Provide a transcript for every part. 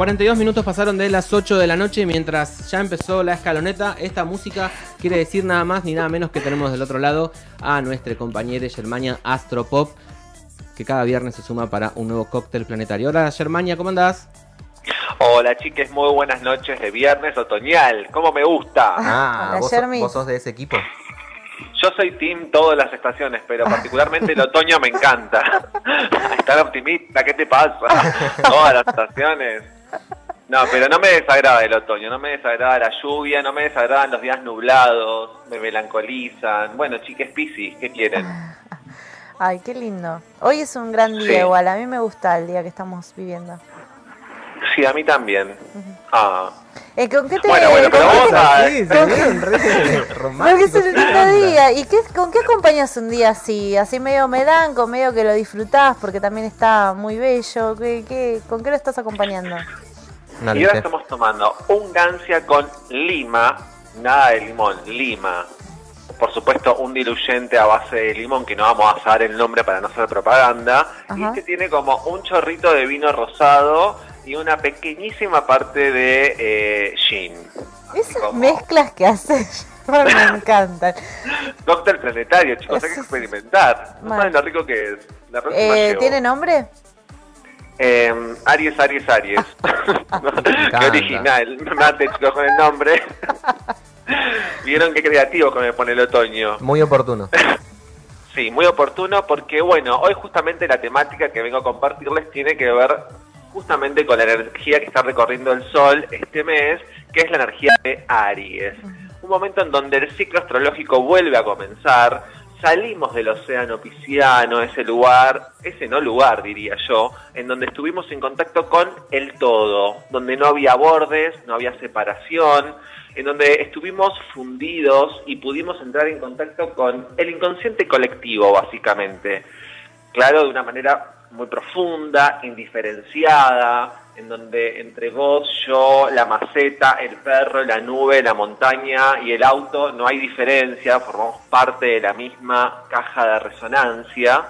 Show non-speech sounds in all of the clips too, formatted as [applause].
42 minutos pasaron de las 8 de la noche mientras ya empezó la escaloneta. Esta música quiere decir nada más ni nada menos que tenemos del otro lado a nuestra compañera Germania Astropop, que cada viernes se suma para un nuevo cóctel planetario. Hola Germania, ¿cómo andás? Hola chiques, muy buenas noches de viernes otoñal. ¿Cómo me gusta? Ah, ¿vos, ¿vos sos de ese equipo? Yo soy team todas las estaciones, pero particularmente el otoño me encanta. [laughs] Estar optimista, ¿qué te pasa? [laughs] Todas las estaciones. No, pero no me desagrada el otoño, no me desagrada la lluvia, no me desagradan los días nublados, me melancolizan. Bueno, chiques Piscis, ¿qué quieren? [laughs] Ay, qué lindo. Hoy es un gran día igual, a mí me gusta el día que estamos viviendo. Sí, a mí también. Ah. Eh, ¿Con qué te Bueno, bueno, pero vamos a... Sí, Porque es un lindo día. ¿Y qué, con qué acompañas un día así? Así medio melanco, medio que lo disfrutás porque también está muy bello. ¿Qué, qué, con qué lo estás acompañando? Y ahora estamos tomando un gancia con lima, nada de limón, lima. Por supuesto, un diluyente a base de limón, que no vamos a saber el nombre para no hacer propaganda. Y este tiene como un chorrito de vino rosado y una pequeñísima parte de eh, gin. Esas mezclas que haces [laughs] me encantan. Cóctel planetario, chicos, hay que experimentar. No saben lo rico que es. La eh, ¿Tiene nombre? Eh, Aries, Aries, Aries. [laughs] Qué original. Me mate, chicos, con el nombre. [laughs] Vieron qué creativo que me pone el otoño. Muy oportuno. [laughs] sí, muy oportuno porque, bueno, hoy justamente la temática que vengo a compartirles tiene que ver justamente con la energía que está recorriendo el Sol este mes, que es la energía de Aries. Un momento en donde el ciclo astrológico vuelve a comenzar, salimos del océano pisciano, ese lugar, ese no lugar diría yo, en donde estuvimos en contacto con el todo, donde no había bordes, no había separación, en donde estuvimos fundidos y pudimos entrar en contacto con el inconsciente colectivo, básicamente. Claro, de una manera muy profunda, indiferenciada, en donde entre vos, yo, la maceta, el perro, la nube, la montaña y el auto no hay diferencia, formamos parte de la misma caja de resonancia.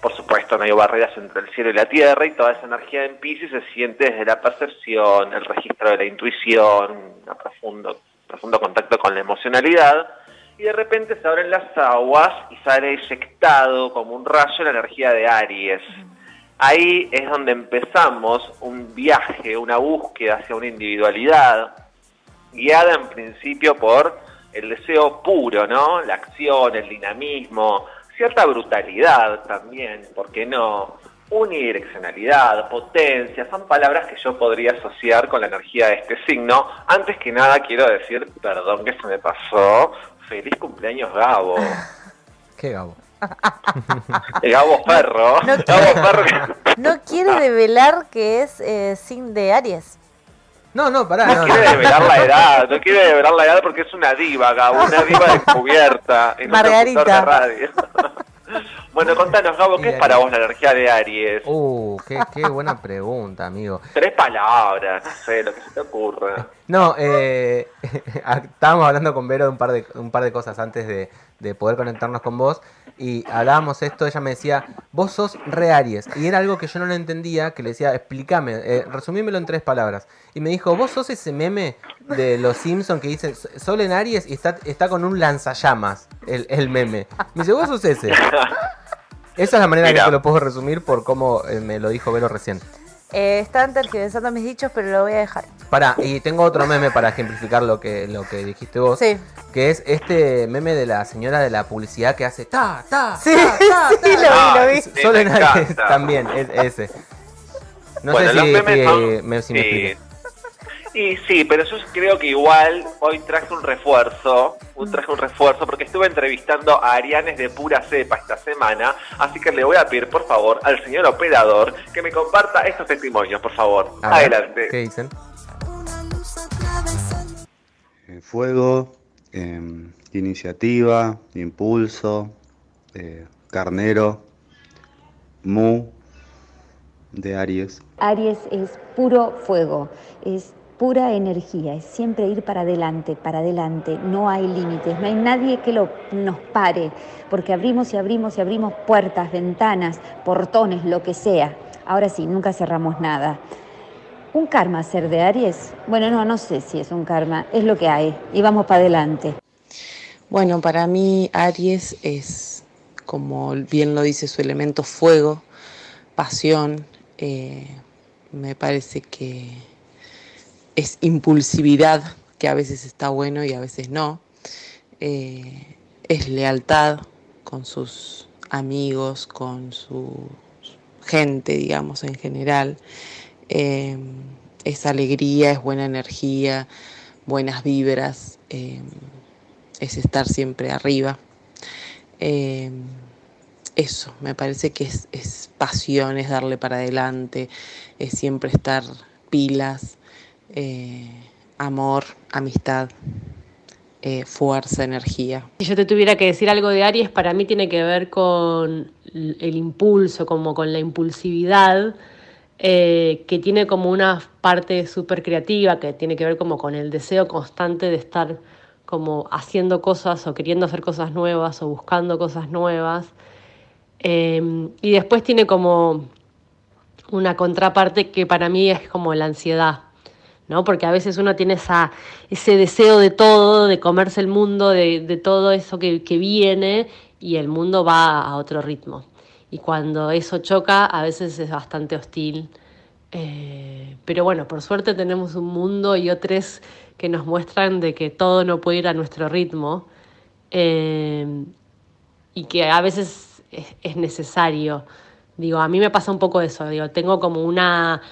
Por supuesto, no hay barreras entre el cielo y la tierra y toda esa energía en Pisces se siente desde la percepción, el registro de la intuición, un profundo, profundo contacto con la emocionalidad y de repente se abren las aguas y sale eyectado como un rayo la energía de Aries. Ahí es donde empezamos un viaje, una búsqueda hacia una individualidad, guiada en principio por el deseo puro, ¿no? La acción, el dinamismo, cierta brutalidad también, ¿por qué no? Unidireccionalidad, potencia, son palabras que yo podría asociar con la energía de este signo. Antes que nada quiero decir, perdón que se me pasó, feliz cumpleaños Gabo. [laughs] ¿Qué Gabo? [laughs] Gabo Perro. [laughs] No quiere, no quiere develar que es eh, sin de Aries. No, no, pará. No, quiere develar la edad, no quiere develar la edad porque es una diva, Gabo, una diva descubierta en Margarita. de radio. [laughs] Bueno, contanos, Gabo, ¿qué es para vos la energía de Aries? Uh, qué, qué buena pregunta, amigo. Tres palabras, no sé, lo que se te ocurra. No, eh, estábamos hablando con Vero de un par de, un par de cosas antes de, de poder conectarnos con vos y hablábamos esto, ella me decía, vos sos re Aries. Y era algo que yo no lo entendía, que le decía, explícame, eh, resumímelo en tres palabras. Y me dijo, vos sos ese meme de los Simpsons que dice, Sol en Aries y está, está con un lanzallamas, el, el meme. Me dice, vos sos ese. [laughs] Esa es la manera que lo puedo resumir por cómo eh, me lo dijo Vero recién. Eh, están tergiversando mis dichos, pero lo voy a dejar. Pará, y tengo otro meme para ejemplificar lo que, lo que dijiste vos. Sí. Que es este meme de la señora de la publicidad que hace ta, ta, Sí, ta, ta, [laughs] sí, ta. lo vi, Ah, lo vi. sí, Solo en también, es ese. No Bueno, sé los si, memes si son- me, si me sí. Y sí, pero yo creo que igual hoy traje un refuerzo, un traje un refuerzo, porque estuve entrevistando a Arianes de pura cepa esta semana, así que le voy a pedir por favor al señor operador que me comparta estos testimonios, por favor. Ver, Adelante. ¿Qué dicen? Eh, Fuego, eh, iniciativa, impulso, eh, carnero, mu de Aries. Aries es puro fuego, es pura energía, es siempre ir para adelante, para adelante, no hay límites, no hay nadie que lo, nos pare, porque abrimos y abrimos y abrimos puertas, ventanas, portones, lo que sea. Ahora sí, nunca cerramos nada. ¿Un karma ser de Aries? Bueno, no, no sé si es un karma, es lo que hay y vamos para adelante. Bueno, para mí Aries es, como bien lo dice su elemento fuego, pasión, eh, me parece que es impulsividad, que a veces está bueno y a veces no, eh, es lealtad con sus amigos, con su gente, digamos, en general, eh, es alegría, es buena energía, buenas vibras. eh, es estar siempre arriba. Eso, me parece que es, es pasión, es darle para adelante, es siempre estar pilas, eh, amor, amistad, eh, fuerza, energía. Si yo te tuviera que decir algo de Aries, para mí tiene que ver con el impulso, como con la impulsividad, eh, que tiene como una parte súper creativa, que tiene que ver como con el deseo constante de estar como haciendo cosas o queriendo hacer cosas nuevas o buscando cosas nuevas. Eh, y después tiene como una contraparte que para mí es como la ansiedad, ¿no? Porque a veces uno tiene esa, ese deseo de todo, de comerse el mundo, de, de todo eso que, que viene y el mundo va a otro ritmo. Y cuando eso choca, a veces es bastante hostil. Eh, pero bueno, por suerte tenemos un mundo y otros que nos muestran de que todo no puede ir a nuestro ritmo eh, y que a veces es, es necesario. Digo, a mí me pasa un poco eso, digo, tengo como una...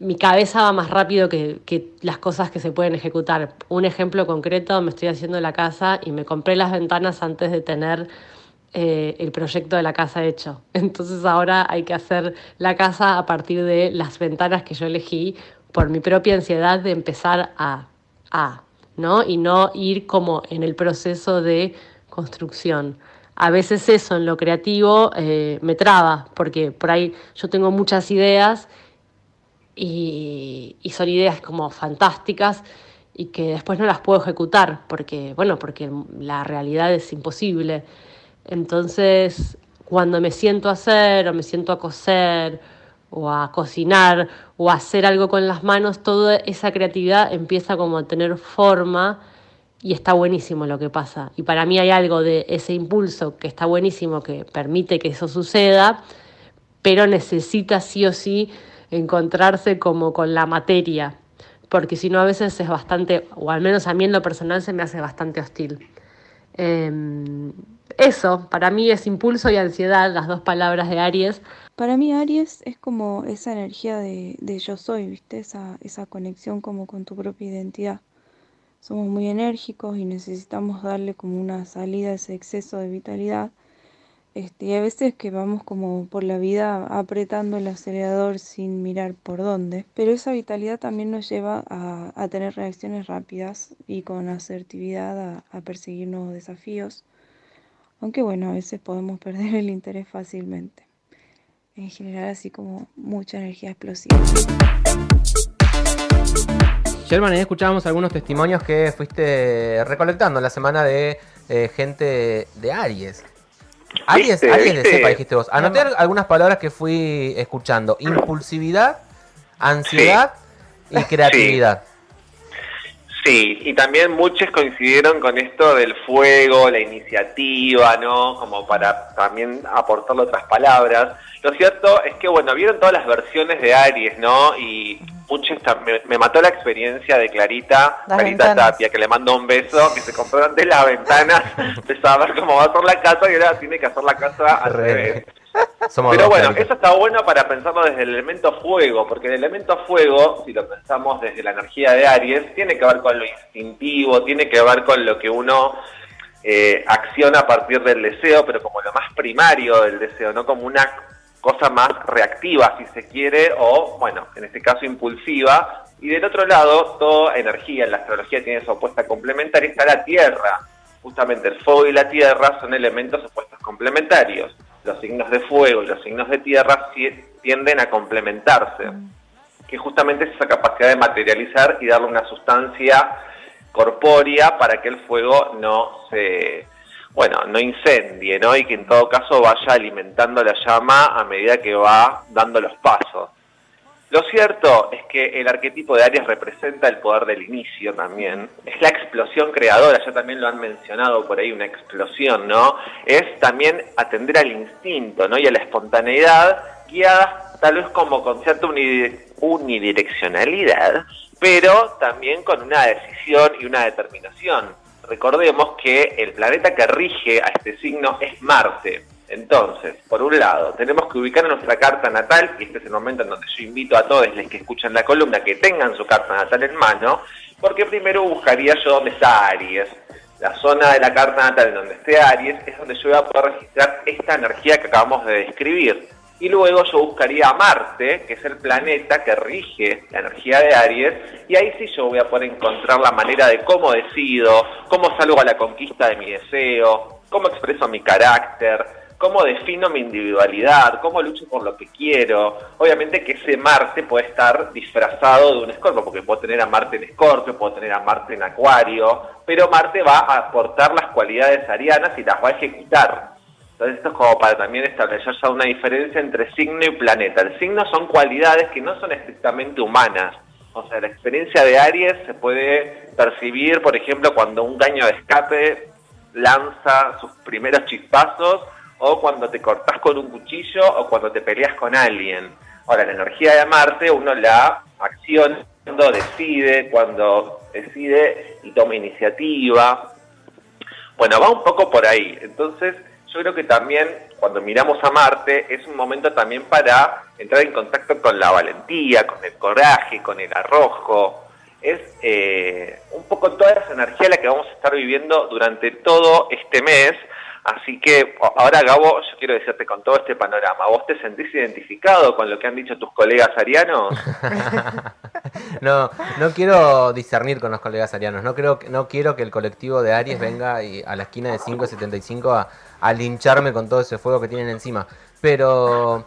Mi cabeza va más rápido que, que las cosas que se pueden ejecutar. Un ejemplo concreto, me estoy haciendo la casa y me compré las ventanas antes de tener eh, el proyecto de la casa hecho. [laughs] Entonces ahora hay que hacer la casa a partir de las ventanas que yo elegí por mi propia ansiedad de empezar a, a ¿no? Y no ir como en el proceso de construcción. A veces eso en lo creativo eh, me traba, porque por ahí yo tengo muchas ideas y, son ideas como fantásticas y que después no las puedo ejecutar porque, bueno, porque la realidad es imposible. Entonces, cuando me siento a hacer o me siento a coser o a cocinar o a hacer algo con las manos, toda esa creatividad empieza como a tener forma y está buenísimo lo que pasa. Y para mí hay algo de ese impulso que está buenísimo, que permite que eso suceda, pero necesita sí o sí encontrarse como con la materia, porque si no a veces es bastante, o al menos a mí en lo personal se me hace bastante hostil. Eh, eso, para mí es impulso y ansiedad, las dos palabras de Aries. Para mí Aries es como esa energía de, de yo soy, ¿viste? Esa, esa conexión como con tu propia identidad. Somos muy enérgicos y necesitamos darle como una salida a ese exceso de vitalidad. Este, y a veces que vamos como por la vida apretando el acelerador sin mirar por dónde. Pero esa vitalidad también nos lleva a, tener reacciones rápidas y con asertividad a, perseguir nuevos desafíos. Aunque bueno, a veces podemos [laughs] perder el interés fácilmente. En general así como mucha energía explosiva. Sherman, escuchábamos algunos testimonios que fuiste recolectando en la semana de eh, gente de Aries. Aries de ¿Viste? cepa, dijiste vos. Anoté algunas palabras que fui escuchando. Impulsividad, ansiedad y creatividad. Sí, y también muchos coincidieron con esto del fuego, la iniciativa, ¿no? Como para también aportarle otras palabras. Lo cierto es que, bueno, vieron todas las versiones de Aries, ¿no? Y me, me mató la experiencia de Clarita, Las Clarita ventanas. Tapia, que le mandó un beso, que se compró antes las ventanas, [laughs] empezaba a ver cómo va a hacer la casa y ahora tiene que hacer la casa al Re. revés. Somos Pero bueno, Clarita. eso está bueno para pensarlo desde el elemento fuego, porque el elemento fuego, si lo pensamos desde la energía de Aries, tiene que ver con lo instintivo, tiene que ver con lo que uno eh, acciona a partir del deseo, pero como lo más primario del deseo, no como una cosa más reactiva, si se quiere, o, bueno, en este caso impulsiva. Y del otro lado, toda energía, en la astrología tiene su opuesta complementaria, está la Tierra. Justamente el fuego y la Tierra son elementos opuestos complementarios. Los signos de fuego y los signos de tierra tienden a complementarse, que justamente es esa capacidad de materializar y darle una sustancia corpórea para que el fuego no se, bueno, no incendie, ¿no? Y que en todo caso vaya alimentando la llama a medida que va dando los pasos. Lo cierto es que el arquetipo de Aries representa el poder del inicio también. Es la explosión creadora, ya también lo han mencionado por ahí, una explosión, ¿no? Es también atender al instinto, ¿no? Y a la espontaneidad, guiada tal vez como con cierta uni- unidireccionalidad, pero también con una decisión y una determinación. Recordemos que el planeta que rige a este signo es Marte. Entonces, por un lado, tenemos que ubicar nuestra carta natal, y este es el momento en donde yo invito a todos los que escuchan la columna que tengan su carta natal en mano, porque primero buscaría yo dónde está Aries. La zona de la carta natal en donde esté Aries es donde yo voy a poder registrar esta energía que acabamos de describir. Y luego yo buscaría a Marte, que es el planeta que rige la energía de Aries, y ahí sí yo voy a poder encontrar la manera de cómo decido, cómo salgo a la conquista de mi deseo, cómo expreso mi carácter, cómo defino mi individualidad, cómo lucho por lo que quiero. Obviamente que ese Marte puede estar disfrazado de un escorpio, porque puedo tener a Marte en escorpio, puedo tener a Marte en acuario, pero Marte va a aportar las cualidades arianas y las va a ejecutar. Entonces esto es como para también establecer ya una diferencia entre signo y planeta. El signo son cualidades que no son estrictamente humanas. O sea, la experiencia de Aries se puede percibir, por ejemplo, cuando un caño de escape lanza sus primeros chispazos, o cuando te cortás con un cuchillo, o cuando te peleas con alguien. Ahora, la energía de Marte uno la acciona cuando decide, cuando decide y toma iniciativa. Bueno, va un poco por ahí. Entonces, yo creo que también cuando miramos a Marte es un momento también para entrar en contacto con la valentía, con el coraje, con el arrojo. Es eh, un poco toda esa energía la que vamos a estar viviendo durante todo este mes. Así que ahora, Gabo, yo quiero decirte con todo este panorama, ¿vos te sentís identificado con lo que han dicho tus colegas arianos? [laughs] No, no quiero discernir con los colegas arianos. No, creo, que- no quiero que el colectivo de Aries venga y a la esquina de 575 a, a lincharme con todo ese fuego que tienen encima. Pero.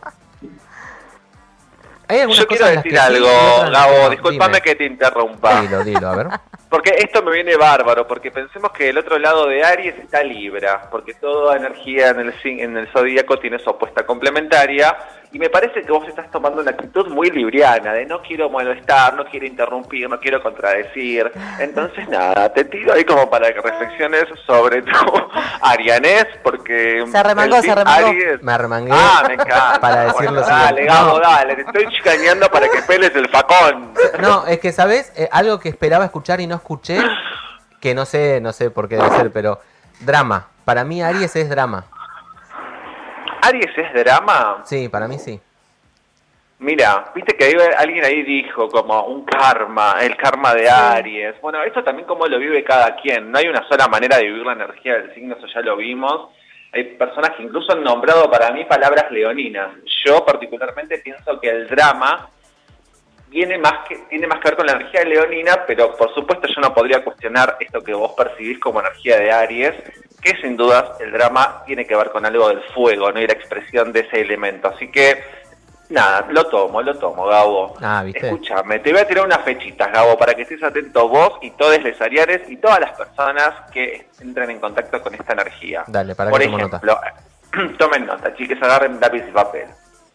Hay algunas Yo quiero cosas decir sí algo, Gabo, discúlpame Dime. que te interrumpa. Dilo, dilo, a ver. [laughs] Porque esto me viene bárbaro, porque pensemos que el otro lado de Aries está Libra, porque toda energía en el, en el zodíaco tiene su opuesta complementaria, y me parece que vos estás tomando una actitud muy libriana, de no quiero molestar, no quiero interrumpir, no quiero contradecir. Entonces, nada, te tiro ahí como para que reflexiones sobre tu [laughs] arianés, porque... Se arremangó, el se team arremangó. Aries- Me arremangué Ah, me encanta. [laughs] para decir Bueno, Dale. Gabo, No. dale, te estoy chicaneando para que peles el facón. No, es que, ¿sabes? Eh, algo que esperaba escuchar y no escuché, que no sé, no sé por qué debe ser, pero drama. Para mí Aries es drama. ¿Aries es drama? Sí, para mí sí. Mira, viste que alguien ahí dijo como un karma, el karma de Aries. Bueno, esto también como lo vive cada quien. No hay una sola manera de vivir la energía del signo, eso ya lo vimos. Hay personas que incluso han nombrado para mí palabras leoninas. Yo particularmente pienso que el drama viene más que, tiene más que ver con la energía leonina, pero por supuesto yo no podría cuestionar esto que vos percibís como energía de Aries, que sin dudas el drama tiene que ver con algo del fuego, ¿no? Y la expresión de ese elemento. Así que, nada, lo tomo, lo tomo, Gabo. Ah, ¿viste? Escúchame, te voy a tirar unas fechitas, Gabo, para que estés atento vos y todos los ariares y todas las personas que entren en contacto con esta energía. Dale, para Por que tomo nota. ejemplo, [clears throat] tomen nota, chiques, agarren lápiz y papel.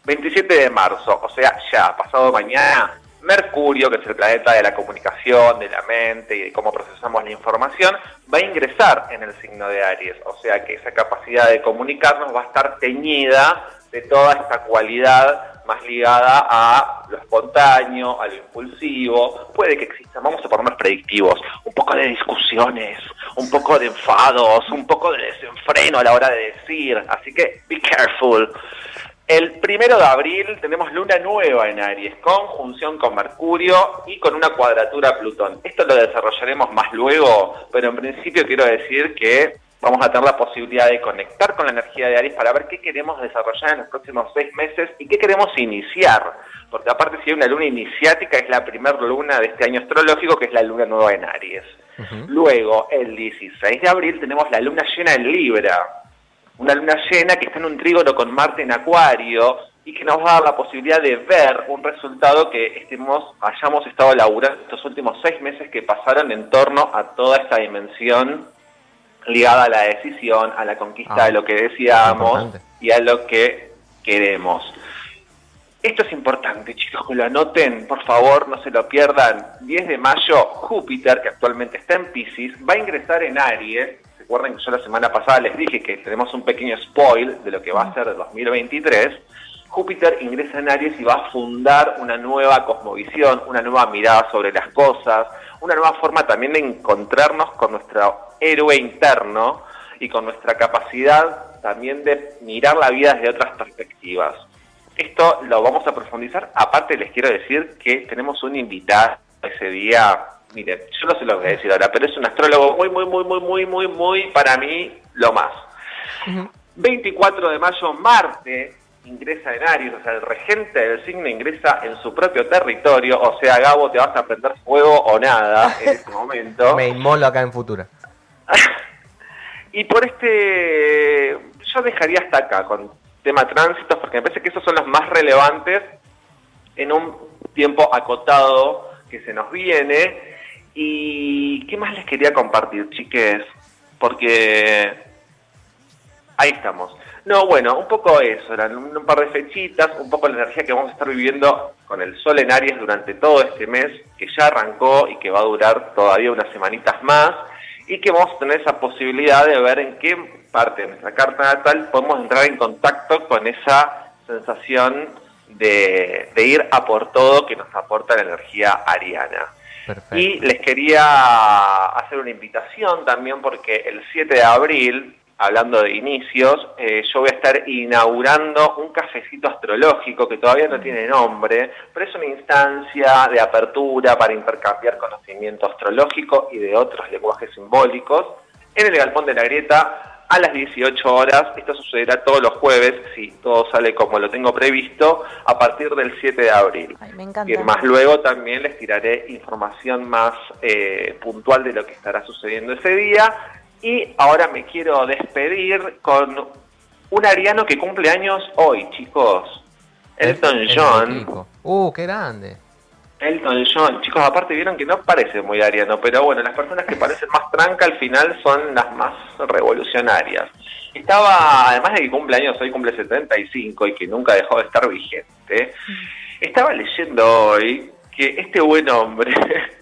27 de marzo, o sea, ya, pasado mañana, Mercurio, que es el planeta de la comunicación, de la mente y de cómo procesamos la información, va a ingresar en el signo de Aries. O sea que esa capacidad de comunicarnos va a estar teñida de toda esta cualidad más ligada a lo espontáneo, a lo impulsivo. Puede que existan, vamos a ponernos predictivos, un poco de discusiones, un poco de enfados, un poco de desenfreno a la hora de decir. Así que, be careful. El primero de abril tenemos luna nueva en Aries, conjunción con Mercurio y con una cuadratura a Plutón. Esto lo desarrollaremos más luego, pero en principio quiero decir que vamos a tener la posibilidad de conectar con la energía de Aries para ver qué queremos desarrollar en los próximos seis meses y qué queremos iniciar. Porque aparte si hay una luna iniciática, es la primera luna de este año astrológico, que es la luna nueva en Aries. Luego, el 16 de abril, tenemos la luna llena en Libra una luna llena que está en un trígono con Marte en Acuario y que nos va a dar la posibilidad de ver un resultado que estemos, hayamos estado laburando estos últimos seis meses que pasaron en torno a toda esta dimensión ligada a la decisión, a la conquista Ah, de lo que decíamos importante. y a lo que queremos. Esto es importante, chicos, que lo anoten, por favor, no se lo pierdan. 10 de mayo, Júpiter, que actualmente está en Pisces, va a ingresar en Aries. Recuerden que yo la semana pasada les dije que tenemos un pequeño spoil de lo que va a ser de 2023. Júpiter ingresa en Aries y va a fundar una nueva cosmovisión, una nueva mirada sobre las cosas, una nueva forma también de encontrarnos con nuestro héroe interno y con nuestra capacidad también de mirar la vida desde otras perspectivas. Esto lo vamos a profundizar. Aparte les quiero decir que tenemos un invitado ese día. Miren, yo no se lo voy a decir ahora, pero es un astrólogo muy, muy, muy, muy, muy, muy, muy, para mí, lo más. 24 de mayo, Marte ingresa en Aries, o sea, el regente del signo ingresa en su propio territorio, o sea, Gabo, te vas a prender fuego o nada en este [laughs] momento. Me inmolo acá en Futura. [laughs] Y por este, yo dejaría hasta acá con tema tránsitos, porque me parece que esos son los más relevantes en un tiempo acotado que se nos viene. ¿Y qué más les quería compartir, chiques? Porque ahí estamos. No, bueno, un poco eso, eran un, par de fechitas, un poco la energía que vamos a estar viviendo con el sol en Aries durante todo este mes, que ya arrancó y que va a durar todavía unas semanitas más, y que vamos a tener esa posibilidad de ver en qué parte de nuestra carta natal podemos entrar en contacto con esa sensación de, de ir a por todo que nos aporta la energía ariana. Y les quería hacer una invitación también porque el 7 de abril, hablando de inicios, eh, yo voy a estar inaugurando un cafecito astrológico que todavía no tiene nombre, pero es una instancia de apertura para intercambiar conocimiento astrológico y de otros lenguajes simbólicos en el Galpón de la Grieta a las 18 horas. Esto sucederá todos los jueves, si todo sale como lo tengo previsto, a partir del 7 de abril. Ay, me encanta. Y más luego también les tiraré información más eh, puntual de lo que estará sucediendo ese día. Y ahora me quiero despedir con un ariano que cumple años hoy, chicos. Elton El- el John. Uh, qué grande. Elton John, chicos, aparte vieron que no parece muy ariano, pero bueno, las personas que parecen más tranca al final son las más revolucionarias. Estaba, además de que cumple años hoy, cumple 75 y que nunca dejó de estar vigente, estaba leyendo hoy que este buen hombre [laughs]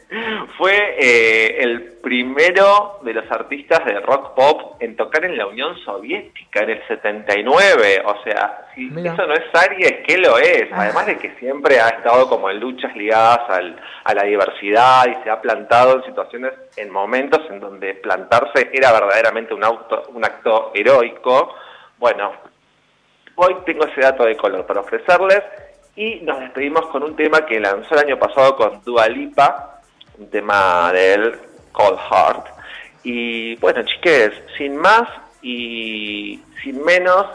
fue eh, el primero de los artistas de rock pop en tocar en la Unión Soviética en el 79. O sea, si Mira. eso no es Aries, ¿qué lo es? Además de que siempre ha estado como en luchas ligadas al- a la diversidad y se ha plantado en situaciones, en momentos en donde plantarse era verdaderamente un, auto, un acto heroico. Bueno, Hoy tengo ese dato de color para ofrecerles y nos despedimos con un tema que lanzó el año pasado con Dua Lipa, un tema Cold Heart. Y bueno, chiques, sin más y sin menos,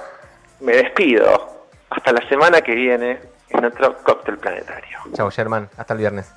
me despido. Hasta la semana que viene en otro cóctel planetario. Chao, Germán. Hasta el viernes.